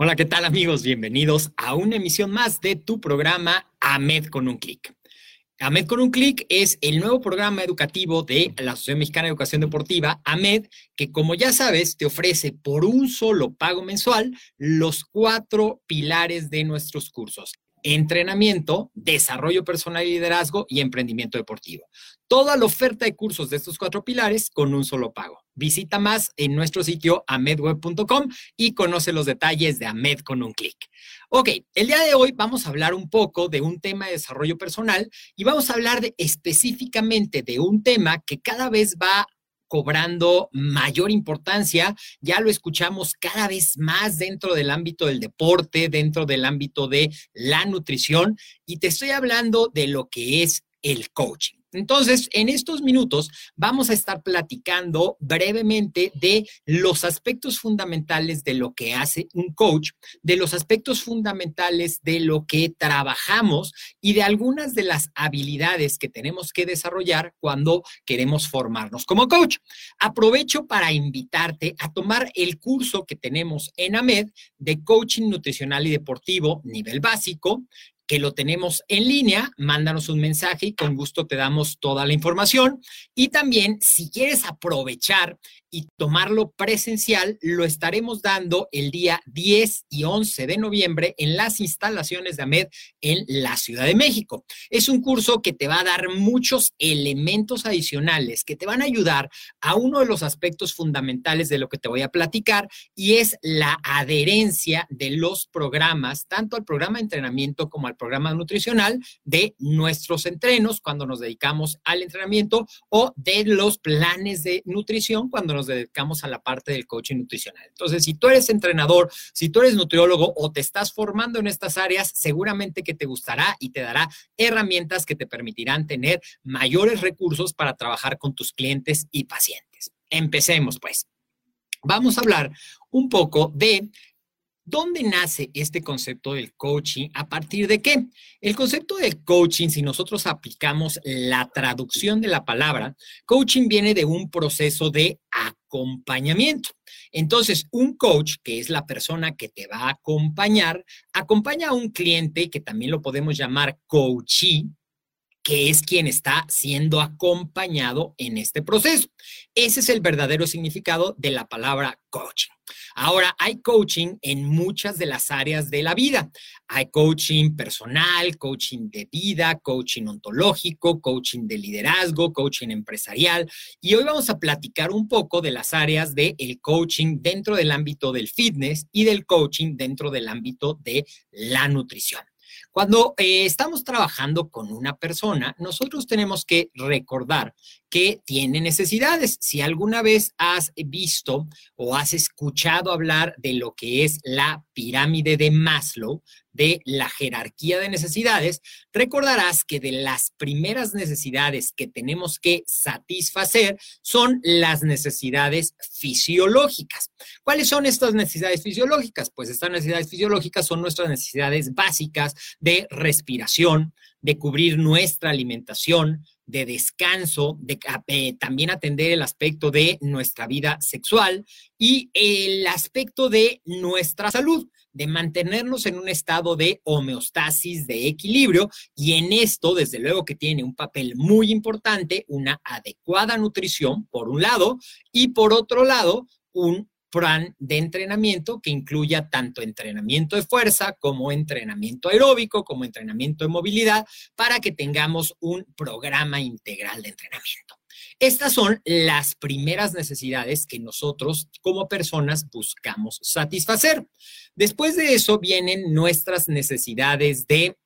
Hola, ¿qué tal amigos? Bienvenidos a una emisión más de tu programa AMED con un clic. AMED con un clic es el nuevo programa educativo de la Asociación Mexicana de Educación Deportiva, AMED, que como ya sabes, te ofrece por un solo pago mensual los cuatro pilares de nuestros cursos. Entrenamiento, desarrollo personal y liderazgo y emprendimiento deportivo. Toda la oferta de cursos de estos cuatro pilares con un solo pago. Visita más en nuestro sitio amedweb.com y conoce los detalles de AMED con un clic. Ok, el día de hoy vamos a hablar un poco de un tema de desarrollo personal y vamos a hablar específicamente de un tema que cada vez va cobrando mayor importancia. Ya lo escuchamos cada vez más dentro del ámbito del deporte, dentro del ámbito de la nutrición. Y te estoy hablando de lo que es el coaching. Entonces, en estos minutos vamos a estar platicando brevemente de los aspectos fundamentales de lo que hace un coach, de los aspectos fundamentales de lo que trabajamos y de algunas de las habilidades que tenemos que desarrollar cuando queremos formarnos como coach. Aprovecho para invitarte a tomar el curso que tenemos en AMED de coaching nutricional y deportivo nivel básico que lo tenemos en línea, mándanos un mensaje y con gusto te damos toda la información. Y también, si quieres aprovechar y tomarlo presencial, lo estaremos dando el día 10 y 11 de noviembre en las instalaciones de AMED en la Ciudad de México. Es un curso que te va a dar muchos elementos adicionales que te van a ayudar a uno de los aspectos fundamentales de lo que te voy a platicar y es la adherencia de los programas, tanto al programa de entrenamiento como al programa nutricional de nuestros entrenos cuando nos dedicamos al entrenamiento o de los planes de nutrición cuando nos dedicamos a la parte del coaching nutricional. Entonces, si tú eres entrenador, si tú eres nutriólogo o te estás formando en estas áreas, seguramente que te gustará y te dará herramientas que te permitirán tener mayores recursos para trabajar con tus clientes y pacientes. Empecemos, pues. Vamos a hablar un poco de ¿Dónde nace este concepto del coaching? ¿A partir de qué? El concepto del coaching, si nosotros aplicamos la traducción de la palabra, coaching viene de un proceso de acompañamiento. Entonces, un coach, que es la persona que te va a acompañar, acompaña a un cliente que también lo podemos llamar coachee, que es quien está siendo acompañado en este proceso. Ese es el verdadero significado de la palabra coaching. Ahora, hay coaching en muchas de las áreas de la vida. Hay coaching personal, coaching de vida, coaching ontológico, coaching de liderazgo, coaching empresarial. Y hoy vamos a platicar un poco de las áreas del el coaching dentro del ámbito del fitness y del coaching dentro del ámbito de la nutrición. Cuando eh, estamos trabajando con una persona, nosotros tenemos que recordar que tiene necesidades. Si alguna vez has visto o has escuchado hablar de lo que es la pirámide de Maslow, de la jerarquía de necesidades, recordarás que de las primeras necesidades que tenemos que satisfacer son las necesidades fisiológicas. ¿Cuáles son estas necesidades fisiológicas? Pues estas necesidades fisiológicas son nuestras necesidades básicas de respiración, de cubrir nuestra alimentación, de descanso, de eh, también atender el aspecto de nuestra vida sexual y el aspecto de nuestra salud de mantenernos en un estado de homeostasis, de equilibrio, y en esto, desde luego que tiene un papel muy importante, una adecuada nutrición, por un lado, y por otro lado, un plan de entrenamiento que incluya tanto entrenamiento de fuerza como entrenamiento aeróbico, como entrenamiento de movilidad, para que tengamos un programa integral de entrenamiento. Estas son las primeras necesidades que nosotros como personas buscamos satisfacer. Después de eso vienen nuestras necesidades de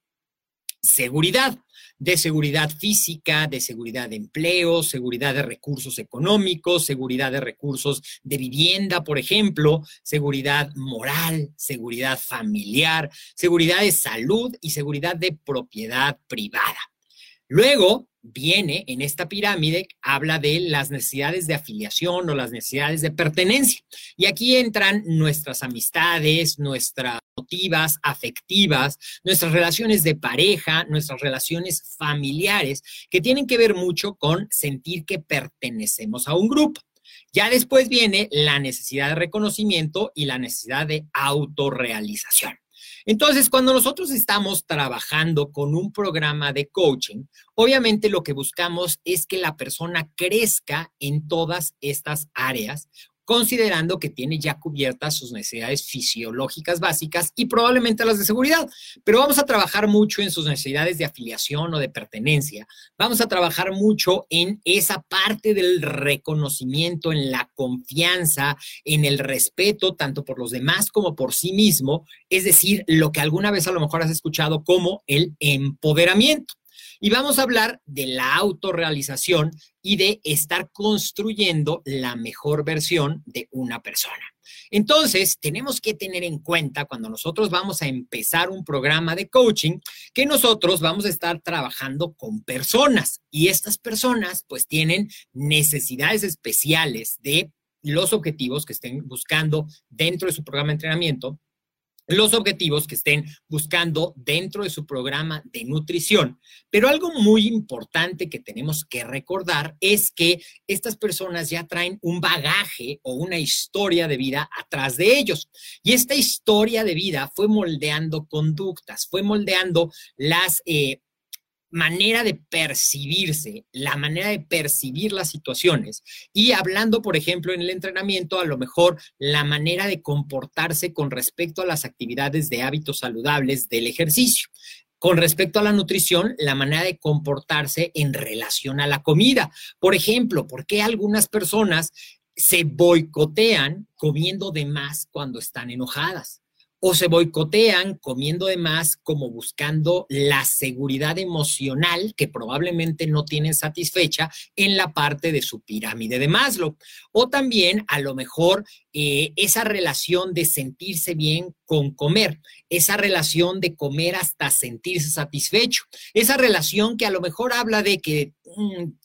seguridad de seguridad física, de seguridad de empleo, seguridad de recursos económicos, seguridad de recursos de vivienda, por ejemplo, seguridad moral, seguridad familiar, seguridad de salud y seguridad de propiedad privada. Luego viene en esta pirámide, habla de las necesidades de afiliación o las necesidades de pertenencia. Y aquí entran nuestras amistades, nuestras motivas, afectivas, nuestras relaciones de pareja, nuestras relaciones familiares, que tienen que ver mucho con sentir que pertenecemos a un grupo. Ya después viene la necesidad de reconocimiento y la necesidad de autorrealización. Entonces, cuando nosotros estamos trabajando con un programa de coaching, obviamente lo que buscamos es que la persona crezca en todas estas áreas considerando que tiene ya cubiertas sus necesidades fisiológicas básicas y probablemente las de seguridad. Pero vamos a trabajar mucho en sus necesidades de afiliación o de pertenencia. Vamos a trabajar mucho en esa parte del reconocimiento, en la confianza, en el respeto, tanto por los demás como por sí mismo. Es decir, lo que alguna vez a lo mejor has escuchado como el empoderamiento. Y vamos a hablar de la autorrealización y de estar construyendo la mejor versión de una persona. Entonces, tenemos que tener en cuenta cuando nosotros vamos a empezar un programa de coaching, que nosotros vamos a estar trabajando con personas y estas personas pues tienen necesidades especiales de los objetivos que estén buscando dentro de su programa de entrenamiento los objetivos que estén buscando dentro de su programa de nutrición. Pero algo muy importante que tenemos que recordar es que estas personas ya traen un bagaje o una historia de vida atrás de ellos. Y esta historia de vida fue moldeando conductas, fue moldeando las... Eh, manera de percibirse, la manera de percibir las situaciones. Y hablando, por ejemplo, en el entrenamiento, a lo mejor la manera de comportarse con respecto a las actividades de hábitos saludables del ejercicio. Con respecto a la nutrición, la manera de comportarse en relación a la comida. Por ejemplo, ¿por qué algunas personas se boicotean comiendo de más cuando están enojadas? O se boicotean comiendo de más como buscando la seguridad emocional que probablemente no tienen satisfecha en la parte de su pirámide de Maslow. O también a lo mejor eh, esa relación de sentirse bien con comer, esa relación de comer hasta sentirse satisfecho, esa relación que a lo mejor habla de que... Mm,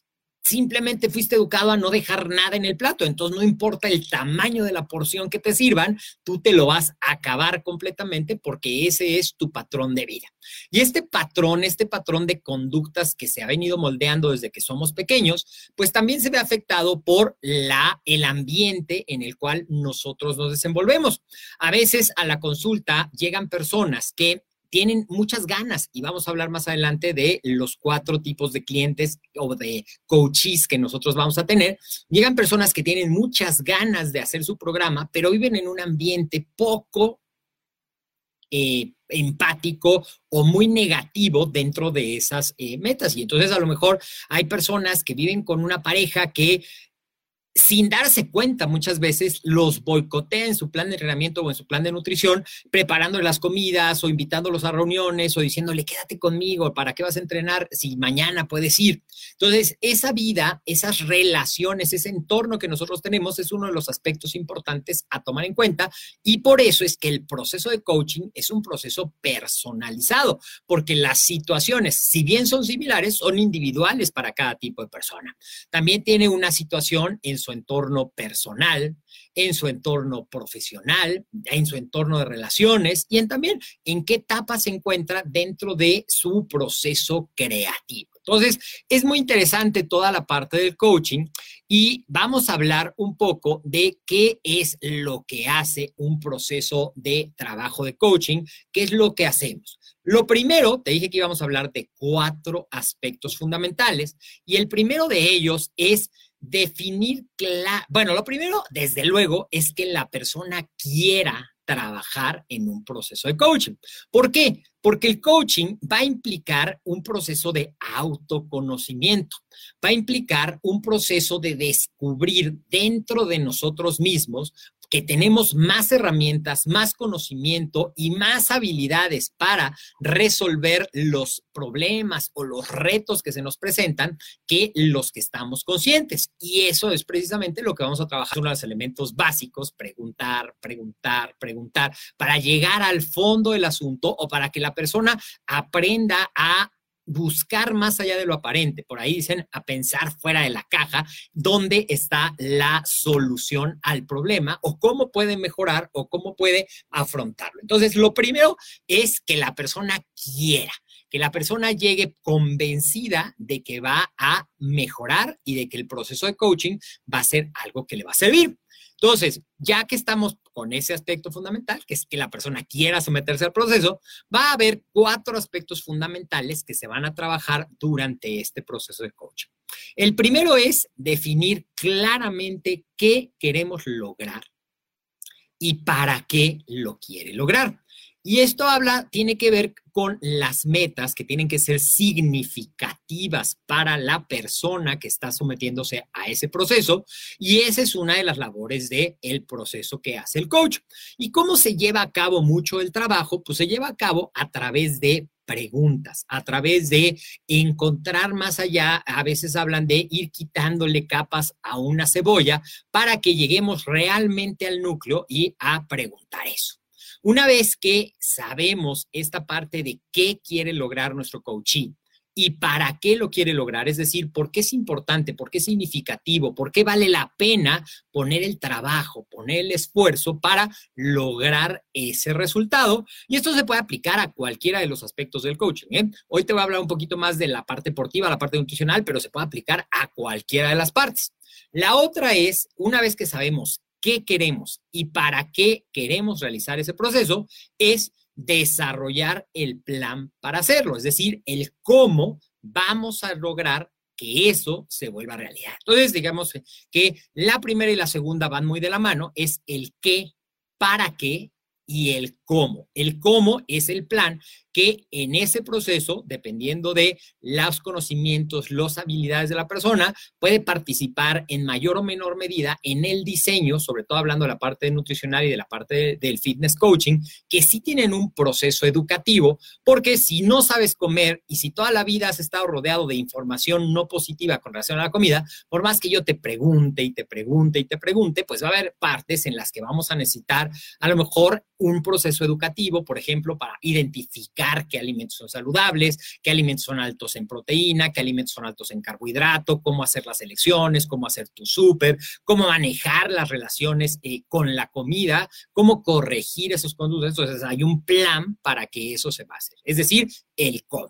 simplemente fuiste educado a no dejar nada en el plato. Entonces, no importa el tamaño de la porción que te sirvan, tú te lo vas a acabar completamente porque ese es tu patrón de vida. Y este patrón, este patrón de conductas que se ha venido moldeando desde que somos pequeños, pues también se ve afectado por la, el ambiente en el cual nosotros nos desenvolvemos. A veces a la consulta llegan personas que tienen muchas ganas y vamos a hablar más adelante de los cuatro tipos de clientes o de coaches que nosotros vamos a tener. Llegan personas que tienen muchas ganas de hacer su programa, pero viven en un ambiente poco eh, empático o muy negativo dentro de esas eh, metas. Y entonces a lo mejor hay personas que viven con una pareja que sin darse cuenta muchas veces los boicotea en su plan de entrenamiento o en su plan de nutrición, preparando las comidas o invitándolos a reuniones o diciéndole, quédate conmigo, ¿para qué vas a entrenar si mañana puedes ir? Entonces, esa vida, esas relaciones, ese entorno que nosotros tenemos es uno de los aspectos importantes a tomar en cuenta y por eso es que el proceso de coaching es un proceso personalizado, porque las situaciones, si bien son similares, son individuales para cada tipo de persona. También tiene una situación en su entorno personal, en su entorno profesional, en su entorno de relaciones y en también en qué etapa se encuentra dentro de su proceso creativo. Entonces, es muy interesante toda la parte del coaching y vamos a hablar un poco de qué es lo que hace un proceso de trabajo de coaching, qué es lo que hacemos. Lo primero, te dije que íbamos a hablar de cuatro aspectos fundamentales y el primero de ellos es definir, bueno, lo primero, desde luego, es que la persona quiera trabajar en un proceso de coaching. ¿Por qué? Porque el coaching va a implicar un proceso de autoconocimiento, va a implicar un proceso de descubrir dentro de nosotros mismos que tenemos más herramientas, más conocimiento y más habilidades para resolver los problemas o los retos que se nos presentan que los que estamos conscientes. Y eso es precisamente lo que vamos a trabajar, uno los elementos básicos, preguntar, preguntar, preguntar, para llegar al fondo del asunto o para que la persona aprenda a buscar más allá de lo aparente, por ahí dicen a pensar fuera de la caja, dónde está la solución al problema o cómo puede mejorar o cómo puede afrontarlo. Entonces, lo primero es que la persona quiera, que la persona llegue convencida de que va a mejorar y de que el proceso de coaching va a ser algo que le va a servir. Entonces, ya que estamos con ese aspecto fundamental, que es que la persona quiera someterse al proceso, va a haber cuatro aspectos fundamentales que se van a trabajar durante este proceso de coaching. El primero es definir claramente qué queremos lograr y para qué lo quiere lograr. Y esto habla, tiene que ver con las metas que tienen que ser significativas para la persona que está sometiéndose a ese proceso. Y esa es una de las labores del el proceso que hace el coach. ¿Y cómo se lleva a cabo mucho el trabajo? Pues se lleva a cabo a través de preguntas, a través de encontrar más allá, a veces hablan de ir quitándole capas a una cebolla para que lleguemos realmente al núcleo y a preguntar eso. Una vez que sabemos esta parte de qué quiere lograr nuestro coaching y para qué lo quiere lograr, es decir, por qué es importante, por qué es significativo, por qué vale la pena poner el trabajo, poner el esfuerzo para lograr ese resultado. Y esto se puede aplicar a cualquiera de los aspectos del coaching. ¿eh? Hoy te voy a hablar un poquito más de la parte deportiva, la parte nutricional, pero se puede aplicar a cualquiera de las partes. La otra es, una vez que sabemos qué queremos y para qué queremos realizar ese proceso, es desarrollar el plan para hacerlo, es decir, el cómo vamos a lograr que eso se vuelva realidad. Entonces, digamos que la primera y la segunda van muy de la mano, es el qué, para qué y el cómo. El cómo es el plan que en ese proceso, dependiendo de los conocimientos, las habilidades de la persona, puede participar en mayor o menor medida en el diseño, sobre todo hablando de la parte nutricional y de la parte del fitness coaching, que sí tienen un proceso educativo, porque si no sabes comer y si toda la vida has estado rodeado de información no positiva con relación a la comida, por más que yo te pregunte y te pregunte y te pregunte, pues va a haber partes en las que vamos a necesitar a lo mejor un proceso educativo, por ejemplo, para identificar qué alimentos son saludables, qué alimentos son altos en proteína, qué alimentos son altos en carbohidrato, cómo hacer las elecciones, cómo hacer tu súper, cómo manejar las relaciones eh, con la comida, cómo corregir esos conductos. Entonces, hay un plan para que eso se va a hacer. Es decir, el cómo.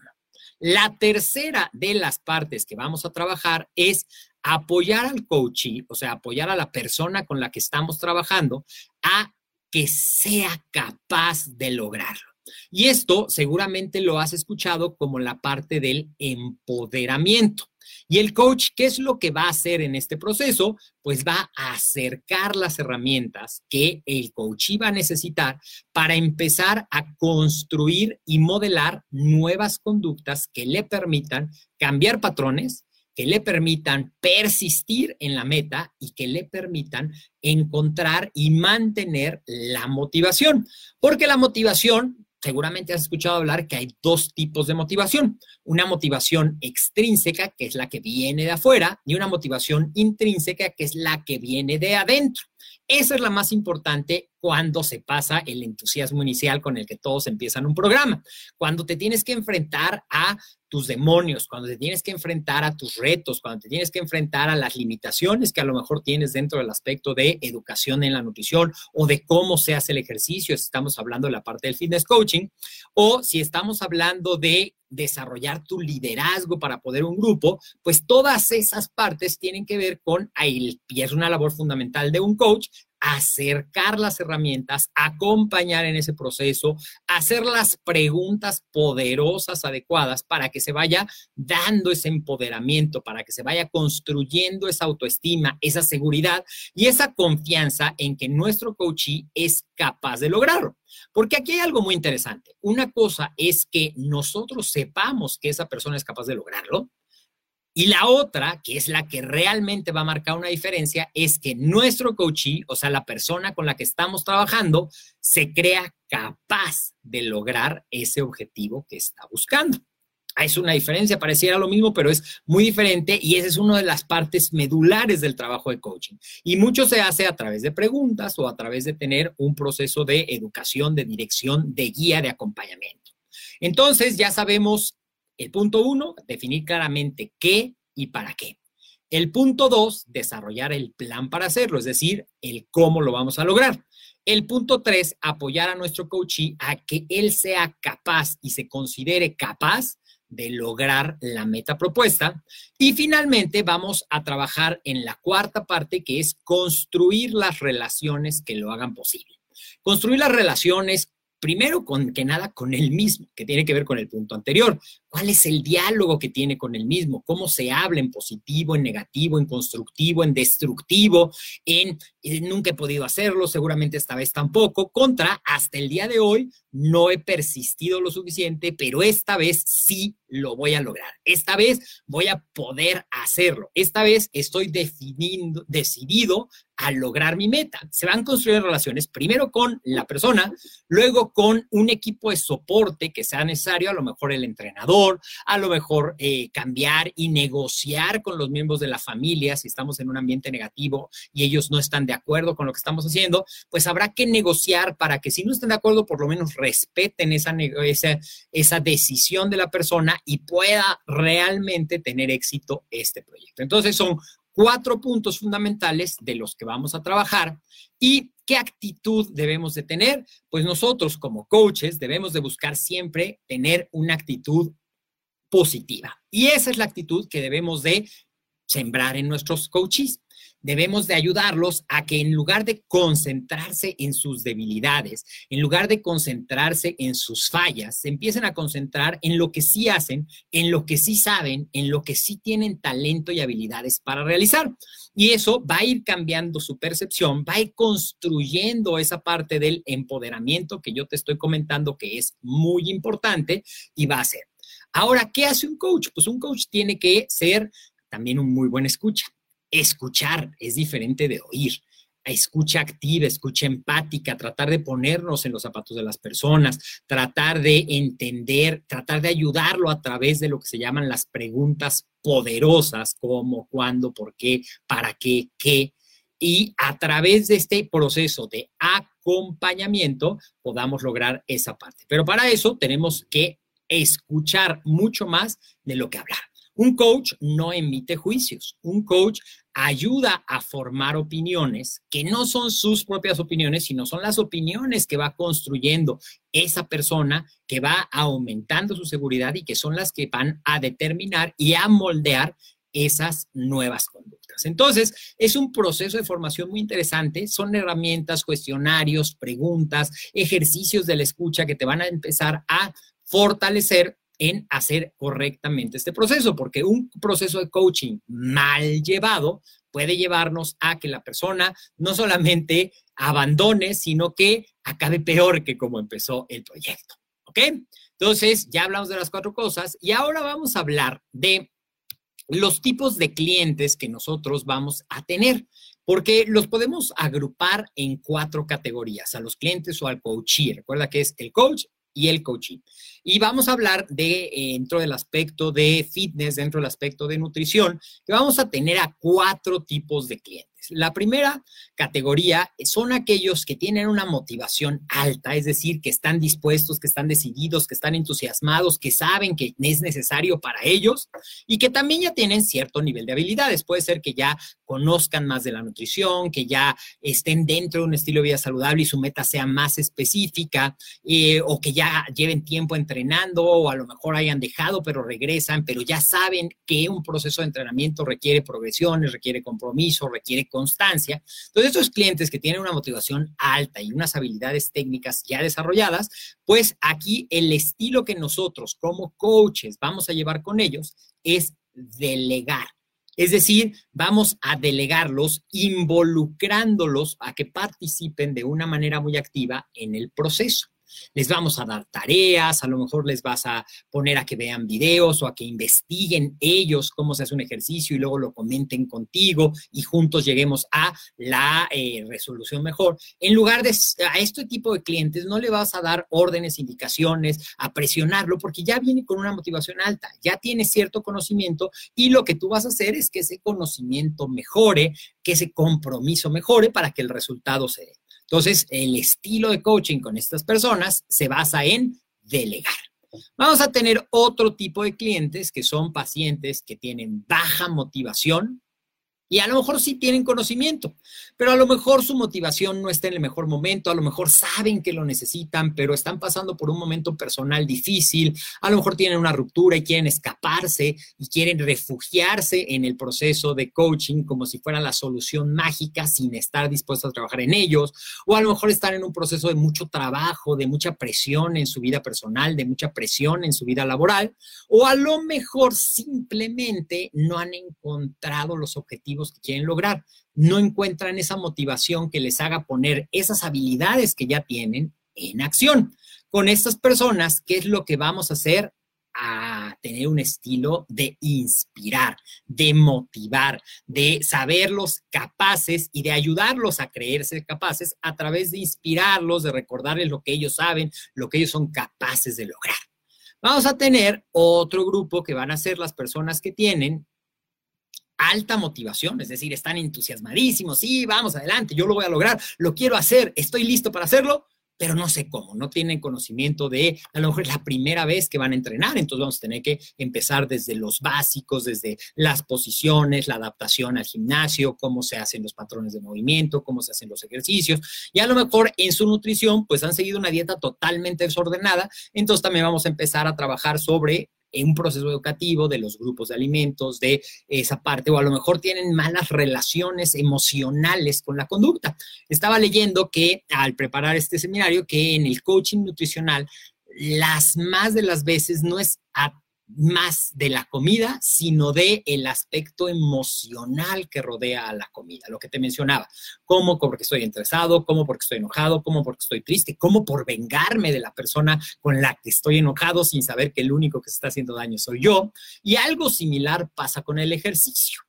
La tercera de las partes que vamos a trabajar es apoyar al coachee, o sea, apoyar a la persona con la que estamos trabajando a que sea capaz de lograrlo. Y esto seguramente lo has escuchado como la parte del empoderamiento. Y el coach, ¿qué es lo que va a hacer en este proceso? Pues va a acercar las herramientas que el coach iba a necesitar para empezar a construir y modelar nuevas conductas que le permitan cambiar patrones, que le permitan persistir en la meta y que le permitan encontrar y mantener la motivación. Porque la motivación, seguramente has escuchado hablar que hay dos tipos de motivación. Una motivación extrínseca, que es la que viene de afuera, y una motivación intrínseca, que es la que viene de adentro. Esa es la más importante cuando se pasa el entusiasmo inicial con el que todos empiezan un programa. Cuando te tienes que enfrentar a tus demonios, cuando te tienes que enfrentar a tus retos, cuando te tienes que enfrentar a las limitaciones que a lo mejor tienes dentro del aspecto de educación en la nutrición o de cómo se hace el ejercicio, si estamos hablando de la parte del fitness coaching, o si estamos hablando de desarrollar tu liderazgo para poder un grupo, pues todas esas partes tienen que ver con, ahí es una labor fundamental de un coach, acercar las herramientas, acompañar en ese proceso, hacer las preguntas poderosas, adecuadas, para que se vaya dando ese empoderamiento, para que se vaya construyendo esa autoestima, esa seguridad y esa confianza en que nuestro coachee es capaz de lograrlo. Porque aquí hay algo muy interesante. Una cosa es que nosotros sepamos que esa persona es capaz de lograrlo, y la otra, que es la que realmente va a marcar una diferencia, es que nuestro coachee, o sea, la persona con la que estamos trabajando, se crea capaz de lograr ese objetivo que está buscando. Es una diferencia, pareciera lo mismo, pero es muy diferente y esa es una de las partes medulares del trabajo de coaching. Y mucho se hace a través de preguntas o a través de tener un proceso de educación, de dirección, de guía, de acompañamiento. Entonces, ya sabemos el punto uno, definir claramente qué y para qué. El punto dos, desarrollar el plan para hacerlo, es decir, el cómo lo vamos a lograr. El punto tres, apoyar a nuestro coachee a que él sea capaz y se considere capaz de lograr la meta propuesta. Y finalmente vamos a trabajar en la cuarta parte, que es construir las relaciones que lo hagan posible. Construir las relaciones primero con que nada con él mismo, que tiene que ver con el punto anterior. ¿Cuál es el diálogo que tiene con el mismo? ¿Cómo se habla en positivo, en negativo, en constructivo, en destructivo, en, nunca he podido hacerlo, seguramente esta vez tampoco, contra hasta el día de hoy no he persistido lo suficiente, pero esta vez sí lo voy a lograr. Esta vez voy a poder hacerlo. Esta vez estoy definiendo, decidido a lograr mi meta. Se van construyendo relaciones primero con la persona, luego con un equipo de soporte que sea necesario, a lo mejor el entrenador, a lo mejor eh, cambiar y negociar con los miembros de la familia si estamos en un ambiente negativo y ellos no están de acuerdo con lo que estamos haciendo, pues habrá que negociar para que si no están de acuerdo, por lo menos respeten esa, esa, esa decisión de la persona y pueda realmente tener éxito este proyecto. Entonces son cuatro puntos fundamentales de los que vamos a trabajar y qué actitud debemos de tener. Pues nosotros como coaches debemos de buscar siempre tener una actitud positiva. Y esa es la actitud que debemos de sembrar en nuestros coaches debemos de ayudarlos a que en lugar de concentrarse en sus debilidades, en lugar de concentrarse en sus fallas, se empiecen a concentrar en lo que sí hacen, en lo que sí saben, en lo que sí tienen talento y habilidades para realizar. Y eso va a ir cambiando su percepción, va a ir construyendo esa parte del empoderamiento que yo te estoy comentando que es muy importante y va a ser. Ahora, ¿qué hace un coach? Pues un coach tiene que ser también un muy buen escucha escuchar es diferente de oír. Escucha activa, escucha empática, tratar de ponernos en los zapatos de las personas, tratar de entender, tratar de ayudarlo a través de lo que se llaman las preguntas poderosas, como, cuándo, por qué, para qué, qué, y a través de este proceso de acompañamiento podamos lograr esa parte. Pero para eso tenemos que escuchar mucho más de lo que hablar. Un coach no emite juicios. Un coach ayuda a formar opiniones que no son sus propias opiniones, sino son las opiniones que va construyendo esa persona, que va aumentando su seguridad y que son las que van a determinar y a moldear esas nuevas conductas. Entonces, es un proceso de formación muy interesante. Son herramientas, cuestionarios, preguntas, ejercicios de la escucha que te van a empezar a fortalecer en hacer correctamente este proceso, porque un proceso de coaching mal llevado puede llevarnos a que la persona no solamente abandone, sino que acabe peor que como empezó el proyecto. ¿Ok? Entonces, ya hablamos de las cuatro cosas y ahora vamos a hablar de los tipos de clientes que nosotros vamos a tener, porque los podemos agrupar en cuatro categorías, a los clientes o al coachee. Recuerda que es el coach, y el coaching. Y vamos a hablar de, eh, dentro del aspecto de fitness, dentro del aspecto de nutrición, que vamos a tener a cuatro tipos de clientes. La primera categoría son aquellos que tienen una motivación alta, es decir, que están dispuestos, que están decididos, que están entusiasmados, que saben que es necesario para ellos y que también ya tienen cierto nivel de habilidades. Puede ser que ya conozcan más de la nutrición, que ya estén dentro de un estilo de vida saludable y su meta sea más específica, eh, o que ya lleven tiempo entrenando, o a lo mejor hayan dejado, pero regresan, pero ya saben que un proceso de entrenamiento requiere progresiones, requiere compromiso, requiere constancia. Entonces, estos clientes que tienen una motivación alta y unas habilidades técnicas ya desarrolladas, pues aquí el estilo que nosotros como coaches vamos a llevar con ellos es delegar. Es decir, vamos a delegarlos involucrándolos a que participen de una manera muy activa en el proceso les vamos a dar tareas, a lo mejor les vas a poner a que vean videos o a que investiguen ellos cómo se hace un ejercicio y luego lo comenten contigo y juntos lleguemos a la eh, resolución mejor. En lugar de a este tipo de clientes, no le vas a dar órdenes, indicaciones, a presionarlo, porque ya viene con una motivación alta, ya tiene cierto conocimiento y lo que tú vas a hacer es que ese conocimiento mejore, que ese compromiso mejore para que el resultado se dé. Entonces, el estilo de coaching con estas personas se basa en delegar. Vamos a tener otro tipo de clientes que son pacientes que tienen baja motivación, y a lo mejor sí tienen conocimiento, pero a lo mejor su motivación no está en el mejor momento, a lo mejor saben que lo necesitan, pero están pasando por un momento personal difícil, a lo mejor tienen una ruptura y quieren escaparse y quieren refugiarse en el proceso de coaching como si fuera la solución mágica sin estar dispuestos a trabajar en ellos, o a lo mejor están en un proceso de mucho trabajo, de mucha presión en su vida personal, de mucha presión en su vida laboral, o a lo mejor simplemente no han encontrado los objetivos que quieren lograr. No encuentran esa motivación que les haga poner esas habilidades que ya tienen en acción. Con estas personas, ¿qué es lo que vamos a hacer? a tener un estilo de inspirar, de motivar, de saberlos capaces y de ayudarlos a creerse capaces a través de inspirarlos, de recordarles lo que ellos saben, lo que ellos son capaces de lograr. Vamos a tener otro grupo que van a ser las personas que tienen alta motivación, es decir, están entusiasmadísimos, sí, vamos adelante, yo lo voy a lograr, lo quiero hacer, estoy listo para hacerlo, pero no sé cómo, no tienen conocimiento de, a lo mejor es la primera vez que van a entrenar, entonces vamos a tener que empezar desde los básicos, desde las posiciones, la adaptación al gimnasio, cómo se hacen los patrones de movimiento, cómo se hacen los ejercicios, y a lo mejor en su nutrición, pues han seguido una dieta totalmente desordenada, entonces también vamos a empezar a trabajar sobre un proceso educativo de los grupos de alimentos, de esa parte, o a lo mejor tienen malas relaciones emocionales con la conducta. Estaba leyendo que al preparar este seminario, que en el coaching nutricional, las más de las veces no es más de la comida, sino de el aspecto emocional que rodea a la comida, lo que te mencionaba, cómo porque estoy estresado, cómo porque estoy enojado, cómo porque estoy triste, cómo por vengarme de la persona con la que estoy enojado sin saber que el único que se está haciendo daño soy yo. Y algo similar pasa con el ejercicio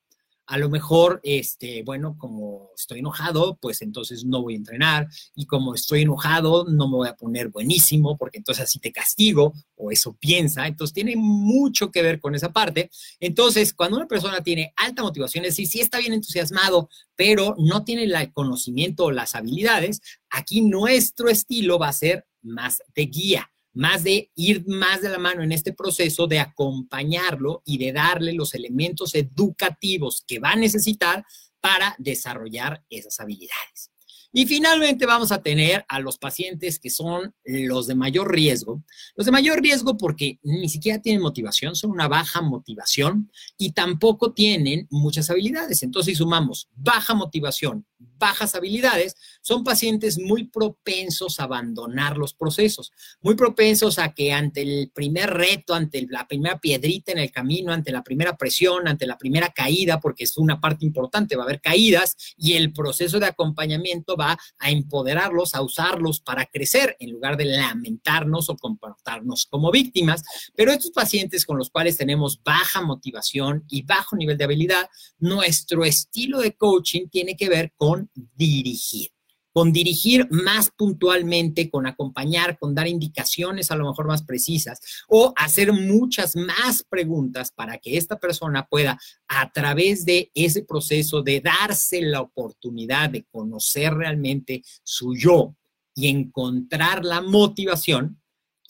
a lo mejor, este, bueno, como estoy enojado, pues entonces no voy a entrenar y como estoy enojado, no me voy a poner buenísimo porque entonces así te castigo o eso piensa. Entonces tiene mucho que ver con esa parte. Entonces, cuando una persona tiene alta motivación, es decir, sí está bien entusiasmado, pero no tiene el conocimiento o las habilidades, aquí nuestro estilo va a ser más de guía más de ir más de la mano en este proceso de acompañarlo y de darle los elementos educativos que va a necesitar para desarrollar esas habilidades. Y finalmente vamos a tener a los pacientes que son los de mayor riesgo. Los de mayor riesgo porque ni siquiera tienen motivación, son una baja motivación y tampoco tienen muchas habilidades. Entonces, si sumamos baja motivación, bajas habilidades, son pacientes muy propensos a abandonar los procesos, muy propensos a que ante el primer reto, ante la primera piedrita en el camino, ante la primera presión, ante la primera caída, porque es una parte importante, va a haber caídas y el proceso de acompañamiento va a empoderarlos, a usarlos para crecer en lugar de lamentarnos o comportarnos como víctimas. Pero estos pacientes con los cuales tenemos baja motivación y bajo nivel de habilidad, nuestro estilo de coaching tiene que ver con dirigir con dirigir más puntualmente, con acompañar, con dar indicaciones a lo mejor más precisas o hacer muchas más preguntas para que esta persona pueda, a través de ese proceso de darse la oportunidad de conocer realmente su yo y encontrar la motivación,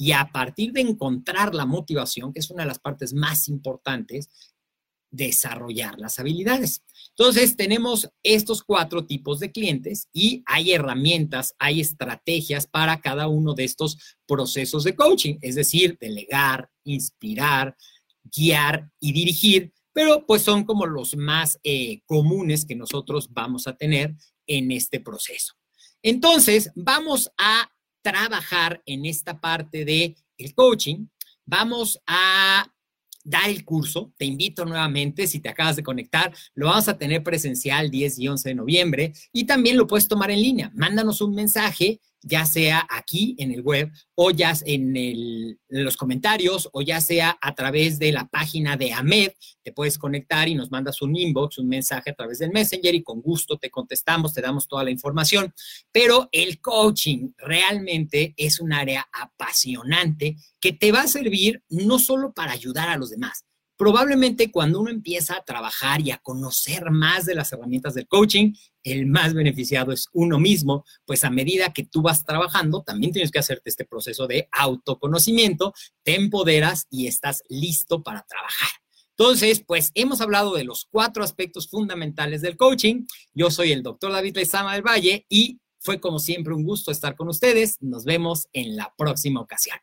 y a partir de encontrar la motivación, que es una de las partes más importantes, desarrollar las habilidades. Entonces, tenemos estos cuatro tipos de clientes y hay herramientas, hay estrategias para cada uno de estos procesos de coaching, es decir, delegar, inspirar, guiar y dirigir, pero pues son como los más eh, comunes que nosotros vamos a tener en este proceso. Entonces, vamos a trabajar en esta parte de el coaching. Vamos a da el curso. Te invito nuevamente, si te acabas de conectar, lo vamos a tener presencial 10 y 11 de noviembre y también lo puedes tomar en línea. Mándanos un mensaje ya sea aquí en el web o ya en, los comentarios o ya sea a través de la página de AMED, te puedes conectar y nos mandas un inbox, un mensaje a través del Messenger y con gusto te contestamos, te damos toda la información. Pero el coaching realmente es un área apasionante que te va a servir no solo para ayudar a los demás, Probablemente cuando uno empieza a trabajar y a conocer más de las herramientas del coaching, el más beneficiado es uno mismo, pues a medida que tú vas trabajando, también tienes que hacerte este proceso de autoconocimiento, te empoderas y estás listo para trabajar. Entonces, pues hemos hablado de los cuatro aspectos fundamentales del coaching. Yo soy el doctor David Lezama del Valle y fue como siempre un gusto estar con ustedes. Nos vemos en la próxima ocasión.